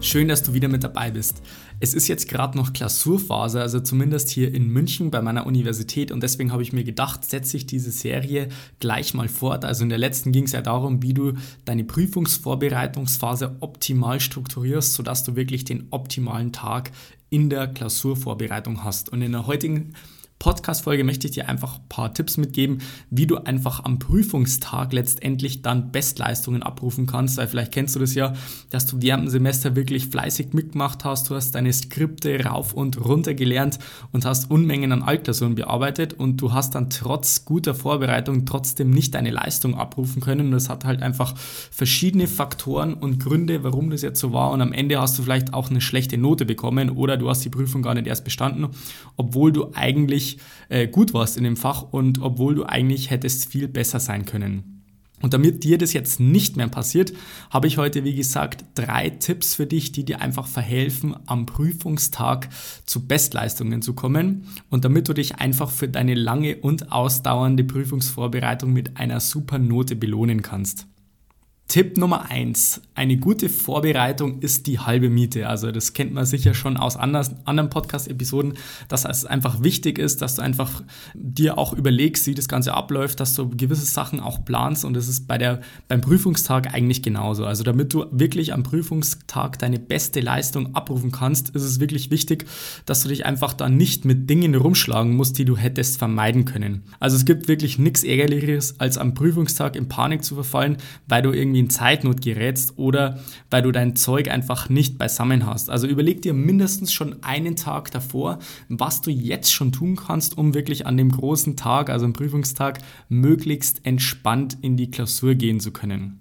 Schön, dass du wieder mit dabei bist. Es ist jetzt gerade noch Klausurphase, also zumindest hier in München bei meiner Universität und deswegen habe ich mir gedacht, setze ich diese Serie gleich mal fort. Also in der letzten ging es ja darum, wie du deine Prüfungsvorbereitungsphase optimal strukturierst, sodass du wirklich den optimalen Tag in der Klausurvorbereitung hast. Und in der heutigen Podcast-Folge möchte ich dir einfach ein paar Tipps mitgeben, wie du einfach am Prüfungstag letztendlich dann Bestleistungen abrufen kannst, weil vielleicht kennst du das ja, dass du während dem Semester wirklich fleißig mitgemacht hast, du hast deine Skripte rauf und runter gelernt und hast Unmengen an Altklausuren bearbeitet. Und du hast dann trotz guter Vorbereitung trotzdem nicht deine Leistung abrufen können. Und das hat halt einfach verschiedene Faktoren und Gründe, warum das jetzt so war. Und am Ende hast du vielleicht auch eine schlechte Note bekommen oder du hast die Prüfung gar nicht erst bestanden, obwohl du eigentlich äh, gut warst in dem Fach und obwohl du eigentlich hättest viel besser sein können. Und damit dir das jetzt nicht mehr passiert, habe ich heute, wie gesagt, drei Tipps für dich, die dir einfach verhelfen, am Prüfungstag zu Bestleistungen zu kommen und damit du dich einfach für deine lange und ausdauernde Prüfungsvorbereitung mit einer super Note belohnen kannst. Tipp Nummer eins: Eine gute Vorbereitung ist die halbe Miete. Also das kennt man sicher schon aus anderen Podcast-Episoden, dass es einfach wichtig ist, dass du einfach dir auch überlegst, wie das Ganze abläuft, dass du gewisse Sachen auch planst und das ist bei der, beim Prüfungstag eigentlich genauso. Also damit du wirklich am Prüfungstag deine beste Leistung abrufen kannst, ist es wirklich wichtig, dass du dich einfach da nicht mit Dingen rumschlagen musst, die du hättest vermeiden können. Also es gibt wirklich nichts Ärgerlicheres, als am Prüfungstag in Panik zu verfallen, weil du irgendwie irgendwie in Zeitnot gerätst oder weil du dein Zeug einfach nicht beisammen hast. Also überleg dir mindestens schon einen Tag davor, was du jetzt schon tun kannst, um wirklich an dem großen Tag, also am Prüfungstag, möglichst entspannt in die Klausur gehen zu können.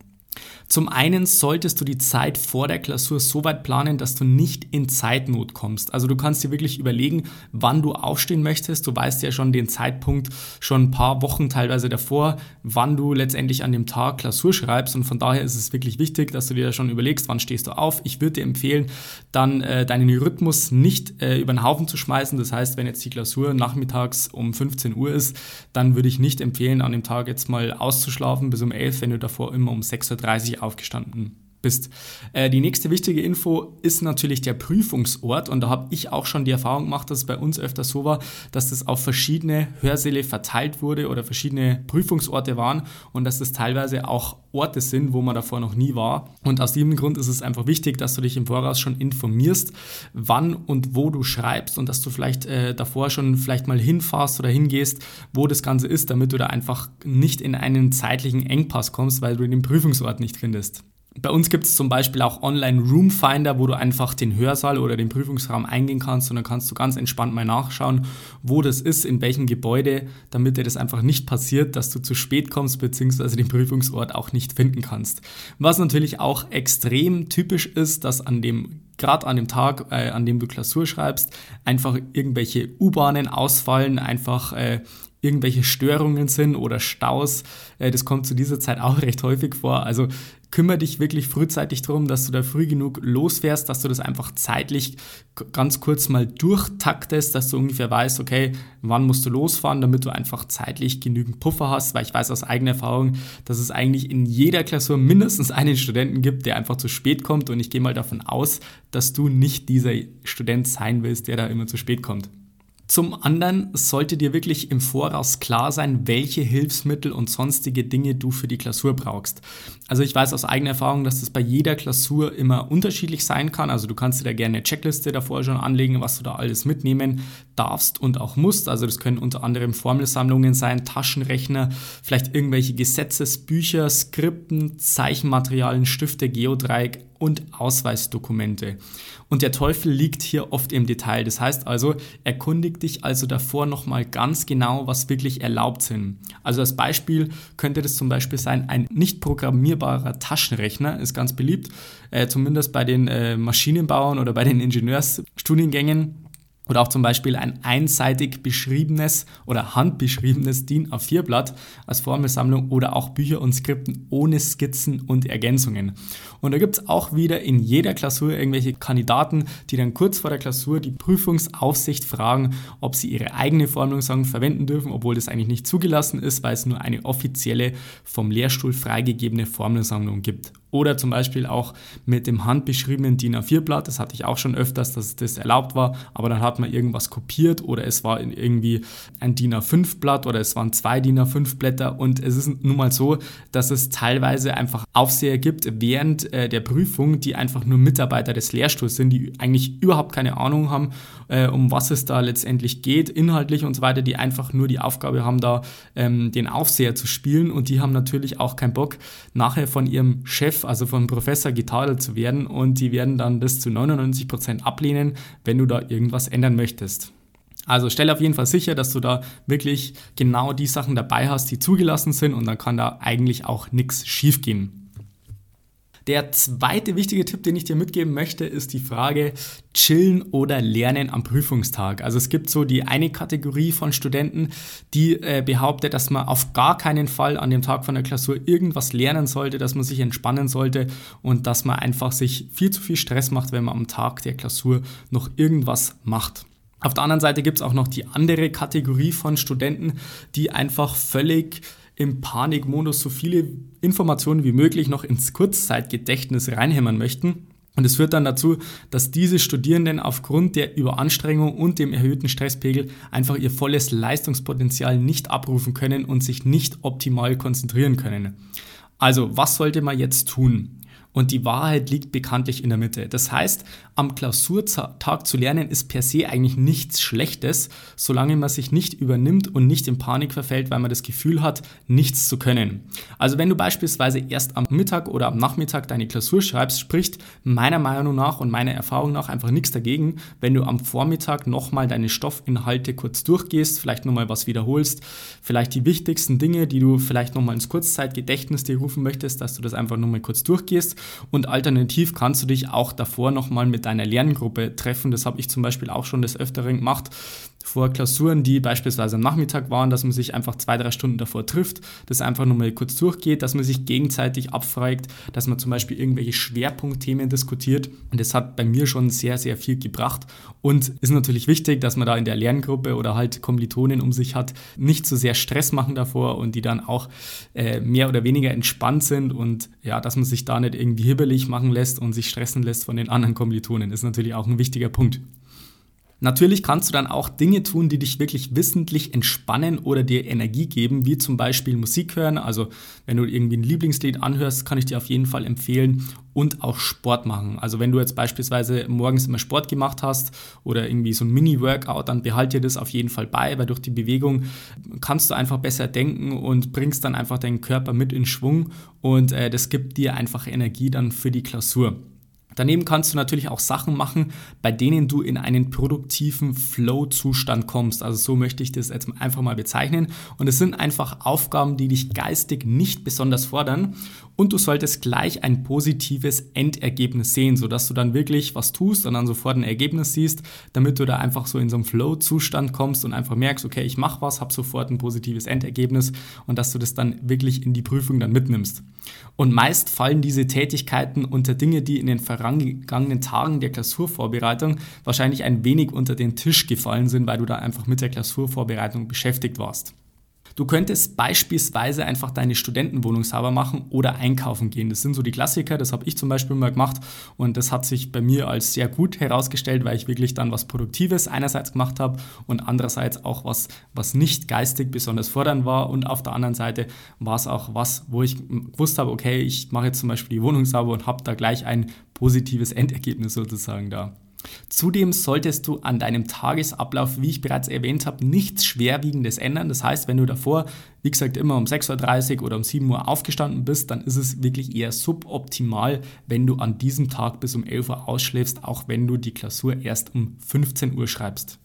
Zum einen solltest du die Zeit vor der Klausur so weit planen, dass du nicht in Zeitnot kommst. Also du kannst dir wirklich überlegen, wann du aufstehen möchtest. Du weißt ja schon den Zeitpunkt schon ein paar Wochen teilweise davor, wann du letztendlich an dem Tag Klausur schreibst. Und von daher ist es wirklich wichtig, dass du dir schon überlegst, wann stehst du auf. Ich würde dir empfehlen, dann äh, deinen Rhythmus nicht äh, über den Haufen zu schmeißen. Das heißt, wenn jetzt die Klausur nachmittags um 15 Uhr ist, dann würde ich nicht empfehlen, an dem Tag jetzt mal auszuschlafen bis um 11, wenn du davor immer um 6.30 Uhr aufgestanden bist. Äh, die nächste wichtige Info ist natürlich der Prüfungsort und da habe ich auch schon die Erfahrung gemacht, dass es bei uns öfter so war, dass das auf verschiedene Hörsäle verteilt wurde oder verschiedene Prüfungsorte waren und dass das teilweise auch Orte sind, wo man davor noch nie war. Und aus diesem Grund ist es einfach wichtig, dass du dich im Voraus schon informierst, wann und wo du schreibst und dass du vielleicht äh, davor schon vielleicht mal hinfährst oder hingehst, wo das Ganze ist, damit du da einfach nicht in einen zeitlichen Engpass kommst, weil du den Prüfungsort nicht findest. Bei uns gibt es zum Beispiel auch Online Room Finder, wo du einfach den Hörsaal oder den Prüfungsraum eingehen kannst und dann kannst du ganz entspannt mal nachschauen, wo das ist, in welchem Gebäude, damit dir das einfach nicht passiert, dass du zu spät kommst bzw. den Prüfungsort auch nicht finden kannst. Was natürlich auch extrem typisch ist, dass an dem gerade an dem Tag, äh, an dem du Klausur schreibst, einfach irgendwelche U-Bahnen ausfallen, einfach äh, irgendwelche Störungen sind oder Staus. Äh, das kommt zu dieser Zeit auch recht häufig vor. Also kümmere dich wirklich frühzeitig darum, dass du da früh genug losfährst, dass du das einfach zeitlich ganz kurz mal durchtaktest, dass du ungefähr weißt, okay, wann musst du losfahren, damit du einfach zeitlich genügend Puffer hast, weil ich weiß aus eigener Erfahrung, dass es eigentlich in jeder Klausur mindestens einen Studenten gibt, der einfach zu spät kommt und ich gehe mal davon aus, dass du nicht dieser Student sein willst, der da immer zu spät kommt. Zum anderen sollte dir wirklich im Voraus klar sein, welche Hilfsmittel und sonstige Dinge du für die Klausur brauchst. Also ich weiß aus eigener Erfahrung, dass das bei jeder Klausur immer unterschiedlich sein kann. Also du kannst dir da gerne eine Checkliste davor schon anlegen, was du da alles mitnehmen darfst und auch musst. Also das können unter anderem Formelsammlungen sein, Taschenrechner, vielleicht irgendwelche Gesetzesbücher, Skripten, Zeichenmaterialien, Stifte, Geodreieck, und Ausweisdokumente. Und der Teufel liegt hier oft im Detail. Das heißt also, erkundig dich also davor nochmal ganz genau, was wirklich erlaubt sind. Also als Beispiel könnte das zum Beispiel sein, ein nicht programmierbarer Taschenrechner ist ganz beliebt, äh, zumindest bei den äh, Maschinenbauern oder bei den Ingenieursstudiengängen oder auch zum Beispiel ein einseitig beschriebenes oder handbeschriebenes DIN A4-Blatt als Formelsammlung oder auch Bücher und Skripten ohne Skizzen und Ergänzungen. Und da gibt es auch wieder in jeder Klausur irgendwelche Kandidaten, die dann kurz vor der Klausur die Prüfungsaufsicht fragen, ob sie ihre eigene Formelsammlung verwenden dürfen, obwohl das eigentlich nicht zugelassen ist, weil es nur eine offizielle vom Lehrstuhl freigegebene Formelsammlung gibt. Oder zum Beispiel auch mit dem handbeschriebenen DIN A4-Blatt. Das hatte ich auch schon öfters, dass das erlaubt war. Aber dann hat man irgendwas kopiert oder es war irgendwie ein DIN A5-Blatt oder es waren zwei DIN A5-Blätter. Und es ist nun mal so, dass es teilweise einfach Aufseher gibt während äh, der Prüfung, die einfach nur Mitarbeiter des Lehrstuhls sind, die eigentlich überhaupt keine Ahnung haben, äh, um was es da letztendlich geht, inhaltlich und so weiter, die einfach nur die Aufgabe haben, da ähm, den Aufseher zu spielen. Und die haben natürlich auch keinen Bock, nachher von ihrem Chef also vom Professor getadelt zu werden und die werden dann bis zu 99 Prozent ablehnen, wenn du da irgendwas ändern möchtest. Also stell auf jeden Fall sicher, dass du da wirklich genau die Sachen dabei hast, die zugelassen sind und dann kann da eigentlich auch nichts schiefgehen. Der zweite wichtige Tipp, den ich dir mitgeben möchte, ist die Frage, chillen oder lernen am Prüfungstag. Also es gibt so die eine Kategorie von Studenten, die äh, behauptet, dass man auf gar keinen Fall an dem Tag von der Klausur irgendwas lernen sollte, dass man sich entspannen sollte und dass man einfach sich viel zu viel Stress macht, wenn man am Tag der Klausur noch irgendwas macht. Auf der anderen Seite gibt es auch noch die andere Kategorie von Studenten, die einfach völlig im Panikmodus so viele Informationen wie möglich noch ins Kurzzeitgedächtnis reinhämmern möchten. Und es führt dann dazu, dass diese Studierenden aufgrund der Überanstrengung und dem erhöhten Stresspegel einfach ihr volles Leistungspotenzial nicht abrufen können und sich nicht optimal konzentrieren können. Also, was sollte man jetzt tun? Und die Wahrheit liegt bekanntlich in der Mitte. Das heißt, am Klausurtag zu lernen ist per se eigentlich nichts Schlechtes, solange man sich nicht übernimmt und nicht in Panik verfällt, weil man das Gefühl hat, nichts zu können. Also wenn du beispielsweise erst am Mittag oder am Nachmittag deine Klausur schreibst, spricht meiner Meinung nach und meiner Erfahrung nach einfach nichts dagegen, wenn du am Vormittag nochmal deine Stoffinhalte kurz durchgehst, vielleicht nochmal was wiederholst, vielleicht die wichtigsten Dinge, die du vielleicht nochmal ins Kurzzeitgedächtnis dir rufen möchtest, dass du das einfach nochmal kurz durchgehst und alternativ kannst du dich auch davor nochmal mit deiner Lerngruppe treffen. Das habe ich zum Beispiel auch schon des Öfteren gemacht vor Klausuren, die beispielsweise am Nachmittag waren, dass man sich einfach zwei, drei Stunden davor trifft, das einfach nochmal kurz durchgeht, dass man sich gegenseitig abfragt, dass man zum Beispiel irgendwelche Schwerpunktthemen diskutiert. Und das hat bei mir schon sehr, sehr viel gebracht. Und ist natürlich wichtig, dass man da in der Lerngruppe oder halt Kommilitonen um sich hat, nicht so sehr Stress machen davor und die dann auch äh, mehr oder weniger entspannt sind und ja, dass man sich da nicht irgendwie hibbelig machen lässt und sich stressen lässt von den anderen Kommilitonen, ist natürlich auch ein wichtiger Punkt. Natürlich kannst du dann auch Dinge tun, die dich wirklich wissentlich entspannen oder dir Energie geben, wie zum Beispiel Musik hören. Also wenn du irgendwie ein Lieblingslied anhörst, kann ich dir auf jeden Fall empfehlen und auch Sport machen. Also wenn du jetzt beispielsweise morgens immer Sport gemacht hast oder irgendwie so ein Mini-Workout, dann behalte dir das auf jeden Fall bei, weil durch die Bewegung kannst du einfach besser denken und bringst dann einfach deinen Körper mit in Schwung und äh, das gibt dir einfach Energie dann für die Klausur. Daneben kannst du natürlich auch Sachen machen, bei denen du in einen produktiven Flow-Zustand kommst. Also so möchte ich das jetzt einfach mal bezeichnen. Und es sind einfach Aufgaben, die dich geistig nicht besonders fordern. Und du solltest gleich ein positives Endergebnis sehen, sodass du dann wirklich was tust und dann sofort ein Ergebnis siehst, damit du da einfach so in so einen Flow-Zustand kommst und einfach merkst, okay, ich mache was, habe sofort ein positives Endergebnis und dass du das dann wirklich in die Prüfung dann mitnimmst. Und meist fallen diese Tätigkeiten unter Dinge, die in den vorangegangenen Tagen der Klausurvorbereitung wahrscheinlich ein wenig unter den Tisch gefallen sind, weil du da einfach mit der Klausurvorbereitung beschäftigt warst. Du könntest beispielsweise einfach deine Studentenwohnung sauber machen oder einkaufen gehen. Das sind so die Klassiker, das habe ich zum Beispiel mal gemacht und das hat sich bei mir als sehr gut herausgestellt, weil ich wirklich dann was Produktives einerseits gemacht habe und andererseits auch was, was nicht geistig besonders fordernd war und auf der anderen Seite war es auch was, wo ich gewusst habe, okay, ich mache jetzt zum Beispiel die Wohnung sauber und habe da gleich ein positives Endergebnis sozusagen da. Zudem solltest du an deinem Tagesablauf, wie ich bereits erwähnt habe, nichts Schwerwiegendes ändern. Das heißt, wenn du davor, wie gesagt, immer um 6.30 Uhr oder um 7 Uhr aufgestanden bist, dann ist es wirklich eher suboptimal, wenn du an diesem Tag bis um 11 Uhr ausschläfst, auch wenn du die Klausur erst um 15 Uhr schreibst.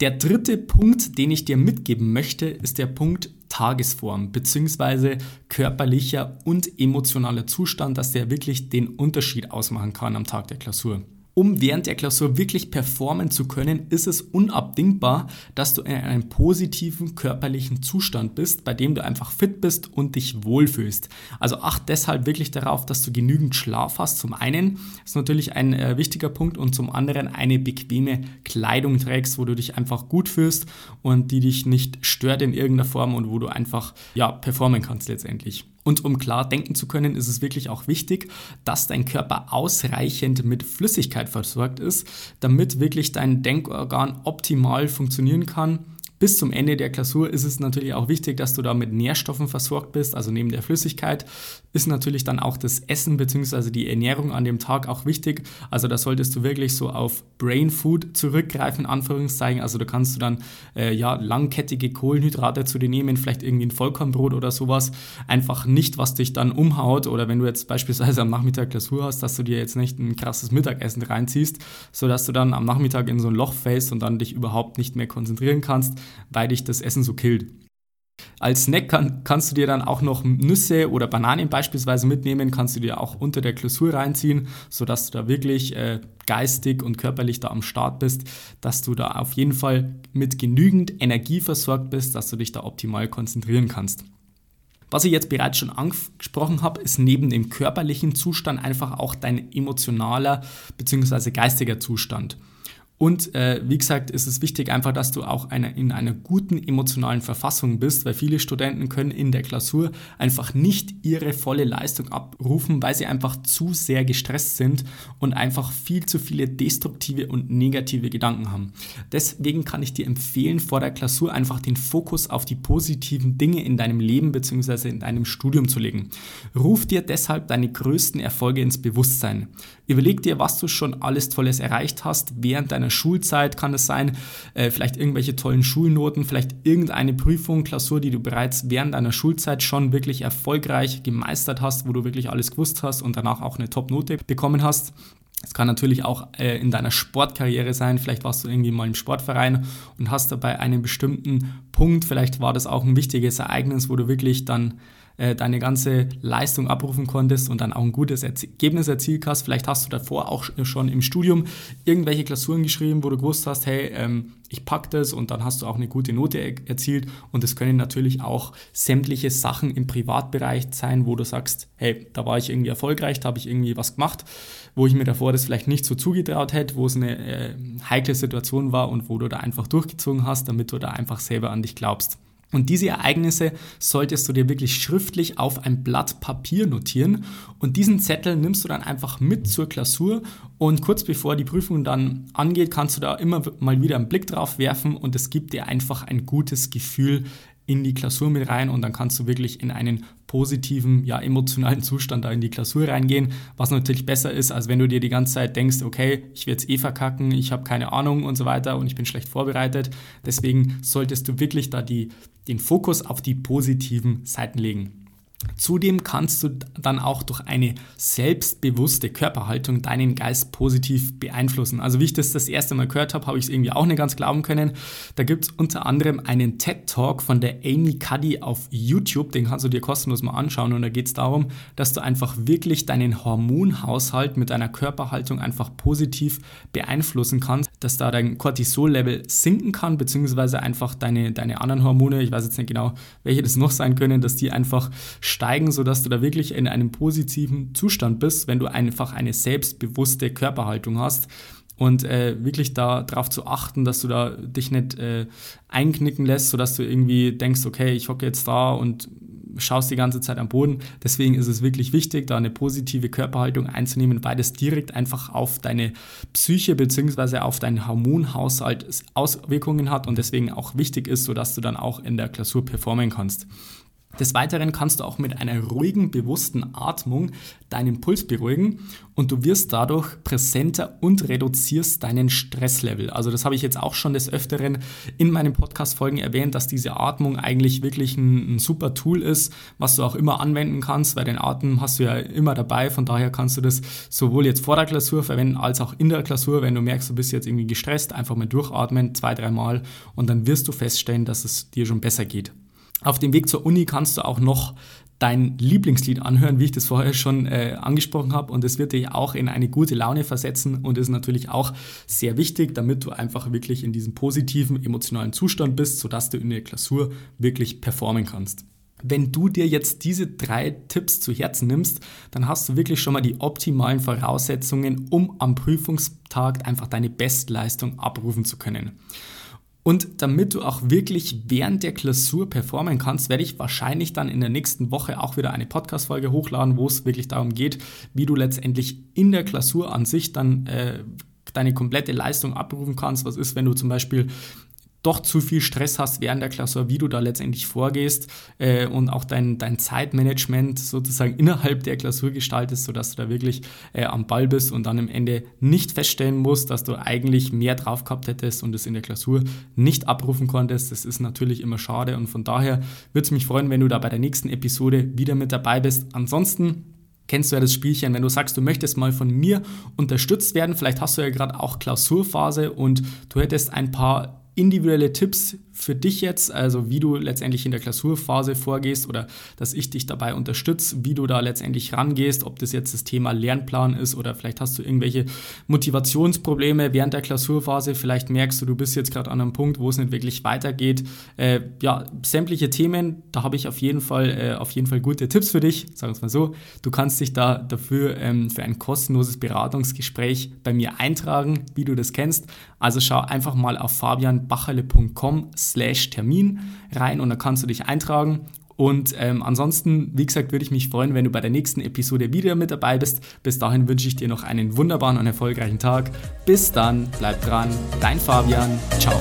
Der dritte Punkt, den ich dir mitgeben möchte, ist der Punkt Tagesform bzw. körperlicher und emotionaler Zustand, dass der wirklich den Unterschied ausmachen kann am Tag der Klausur. Um während der Klausur wirklich performen zu können, ist es unabdingbar, dass du in einem positiven körperlichen Zustand bist, bei dem du einfach fit bist und dich wohlfühlst. Also acht deshalb wirklich darauf, dass du genügend Schlaf hast. Zum einen ist natürlich ein äh, wichtiger Punkt und zum anderen eine bequeme Kleidung trägst, wo du dich einfach gut fühlst und die dich nicht stört in irgendeiner Form und wo du einfach ja performen kannst letztendlich. Und um klar denken zu können, ist es wirklich auch wichtig, dass dein Körper ausreichend mit Flüssigkeit versorgt ist, damit wirklich dein Denkorgan optimal funktionieren kann bis zum Ende der Klausur ist es natürlich auch wichtig, dass du da mit Nährstoffen versorgt bist. Also neben der Flüssigkeit ist natürlich dann auch das Essen bzw. die Ernährung an dem Tag auch wichtig. Also da solltest du wirklich so auf Brain Food zurückgreifen, in Anführungszeichen. Also da kannst du dann äh, ja langkettige Kohlenhydrate zu dir nehmen, vielleicht irgendwie ein Vollkornbrot oder sowas. Einfach nicht, was dich dann umhaut. Oder wenn du jetzt beispielsweise am Nachmittag Klausur hast, dass du dir jetzt nicht ein krasses Mittagessen reinziehst, sodass du dann am Nachmittag in so ein Loch fällst und dann dich überhaupt nicht mehr konzentrieren kannst weil dich das Essen so killt. Als Snack kann, kannst du dir dann auch noch Nüsse oder Bananen beispielsweise mitnehmen, kannst du dir auch unter der Klausur reinziehen, sodass du da wirklich äh, geistig und körperlich da am Start bist, dass du da auf jeden Fall mit genügend Energie versorgt bist, dass du dich da optimal konzentrieren kannst. Was ich jetzt bereits schon angesprochen habe, ist neben dem körperlichen Zustand einfach auch dein emotionaler bzw. geistiger Zustand. Und äh, wie gesagt, ist es wichtig einfach, dass du auch eine, in einer guten emotionalen Verfassung bist, weil viele Studenten können in der Klausur einfach nicht ihre volle Leistung abrufen, weil sie einfach zu sehr gestresst sind und einfach viel zu viele destruktive und negative Gedanken haben. Deswegen kann ich dir empfehlen, vor der Klausur einfach den Fokus auf die positiven Dinge in deinem Leben bzw. in deinem Studium zu legen. Ruf dir deshalb deine größten Erfolge ins Bewusstsein. Überleg dir, was du schon alles Tolles erreicht hast während deiner Schulzeit, kann es sein, äh, vielleicht irgendwelche tollen Schulnoten, vielleicht irgendeine Prüfung, Klausur, die du bereits während deiner Schulzeit schon wirklich erfolgreich gemeistert hast, wo du wirklich alles gewusst hast und danach auch eine Top-Note bekommen hast. Es kann natürlich auch äh, in deiner Sportkarriere sein. Vielleicht warst du irgendwie mal im Sportverein und hast dabei einen bestimmten Punkt. Vielleicht war das auch ein wichtiges Ereignis, wo du wirklich dann äh, deine ganze Leistung abrufen konntest und dann auch ein gutes Ergebnis erzielt hast. Vielleicht hast du davor auch schon im Studium irgendwelche Klausuren geschrieben, wo du gewusst hast, hey, ähm, ich packe das und dann hast du auch eine gute Note er erzielt. Und es können natürlich auch sämtliche Sachen im Privatbereich sein, wo du sagst, hey, da war ich irgendwie erfolgreich, da habe ich irgendwie was gemacht, wo ich mir davor das vielleicht nicht so zugetraut hätte, wo es eine äh, heikle Situation war und wo du da einfach durchgezogen hast, damit du da einfach selber an dich glaubst. Und diese Ereignisse solltest du dir wirklich schriftlich auf ein Blatt Papier notieren. Und diesen Zettel nimmst du dann einfach mit zur Klausur. Und kurz bevor die Prüfung dann angeht, kannst du da immer mal wieder einen Blick drauf werfen. Und es gibt dir einfach ein gutes Gefühl in die Klausur mit rein und dann kannst du wirklich in einen positiven, ja, emotionalen Zustand da in die Klausur reingehen, was natürlich besser ist, als wenn du dir die ganze Zeit denkst, okay, ich werde es eh verkacken, ich habe keine Ahnung und so weiter und ich bin schlecht vorbereitet. Deswegen solltest du wirklich da die, den Fokus auf die positiven Seiten legen. Zudem kannst du dann auch durch eine selbstbewusste Körperhaltung deinen Geist positiv beeinflussen. Also wie ich das das erste Mal gehört habe, habe ich es irgendwie auch nicht ganz glauben können. Da gibt es unter anderem einen TED-Talk von der Amy Cuddy auf YouTube, den kannst du dir kostenlos mal anschauen. Und da geht es darum, dass du einfach wirklich deinen Hormonhaushalt mit deiner Körperhaltung einfach positiv beeinflussen kannst, dass da dein Cortisol-Level sinken kann, beziehungsweise einfach deine, deine anderen Hormone, ich weiß jetzt nicht genau, welche das noch sein können, dass die einfach steigen, sodass du da wirklich in einem positiven Zustand bist, wenn du einfach eine selbstbewusste Körperhaltung hast. Und äh, wirklich da darauf zu achten, dass du da dich nicht äh, einknicken lässt, sodass du irgendwie denkst, okay, ich hocke jetzt da und schaust die ganze Zeit am Boden. Deswegen ist es wirklich wichtig, da eine positive Körperhaltung einzunehmen, weil das direkt einfach auf deine Psyche bzw. auf deinen Hormonhaushalt Auswirkungen hat und deswegen auch wichtig ist, sodass du dann auch in der Klausur performen kannst. Des Weiteren kannst du auch mit einer ruhigen, bewussten Atmung deinen Puls beruhigen und du wirst dadurch präsenter und reduzierst deinen Stresslevel. Also das habe ich jetzt auch schon des Öfteren in meinen Podcast-Folgen erwähnt, dass diese Atmung eigentlich wirklich ein, ein, super Tool ist, was du auch immer anwenden kannst, weil den Atem hast du ja immer dabei. Von daher kannst du das sowohl jetzt vor der Klausur verwenden als auch in der Klausur, wenn du merkst, du bist jetzt irgendwie gestresst, einfach mal durchatmen, zwei, dreimal und dann wirst du feststellen, dass es dir schon besser geht. Auf dem Weg zur Uni kannst du auch noch dein Lieblingslied anhören, wie ich das vorher schon äh, angesprochen habe. Und es wird dich auch in eine gute Laune versetzen und ist natürlich auch sehr wichtig, damit du einfach wirklich in diesem positiven emotionalen Zustand bist, sodass du in der Klausur wirklich performen kannst. Wenn du dir jetzt diese drei Tipps zu Herzen nimmst, dann hast du wirklich schon mal die optimalen Voraussetzungen, um am Prüfungstag einfach deine Bestleistung abrufen zu können. Und damit du auch wirklich während der Klausur performen kannst, werde ich wahrscheinlich dann in der nächsten Woche auch wieder eine Podcast-Folge hochladen, wo es wirklich darum geht, wie du letztendlich in der Klausur an sich dann äh, deine komplette Leistung abrufen kannst. Was ist, wenn du zum Beispiel doch zu viel Stress hast während der Klausur, wie du da letztendlich vorgehst äh, und auch dein, dein Zeitmanagement sozusagen innerhalb der Klausur gestaltest, sodass du da wirklich äh, am Ball bist und dann am Ende nicht feststellen musst, dass du eigentlich mehr drauf gehabt hättest und es in der Klausur nicht abrufen konntest. Das ist natürlich immer schade und von daher würde es mich freuen, wenn du da bei der nächsten Episode wieder mit dabei bist. Ansonsten kennst du ja das Spielchen, wenn du sagst, du möchtest mal von mir unterstützt werden, vielleicht hast du ja gerade auch Klausurphase und du hättest ein paar individuelle Tipps für dich jetzt, also wie du letztendlich in der Klausurphase vorgehst oder dass ich dich dabei unterstütze, wie du da letztendlich rangehst, ob das jetzt das Thema Lernplan ist oder vielleicht hast du irgendwelche Motivationsprobleme während der Klausurphase, vielleicht merkst du, du bist jetzt gerade an einem Punkt, wo es nicht wirklich weitergeht. Äh, ja, sämtliche Themen, da habe ich auf jeden Fall äh, auf jeden Fall gute Tipps für dich, sagen wir es mal so. Du kannst dich da dafür ähm, für ein kostenloses Beratungsgespräch bei mir eintragen, wie du das kennst. Also schau einfach mal auf fabianbacherle.com slash Termin rein und da kannst du dich eintragen. Und ähm, ansonsten, wie gesagt, würde ich mich freuen, wenn du bei der nächsten Episode wieder mit dabei bist. Bis dahin wünsche ich dir noch einen wunderbaren und erfolgreichen Tag. Bis dann, bleib dran, dein Fabian, ciao.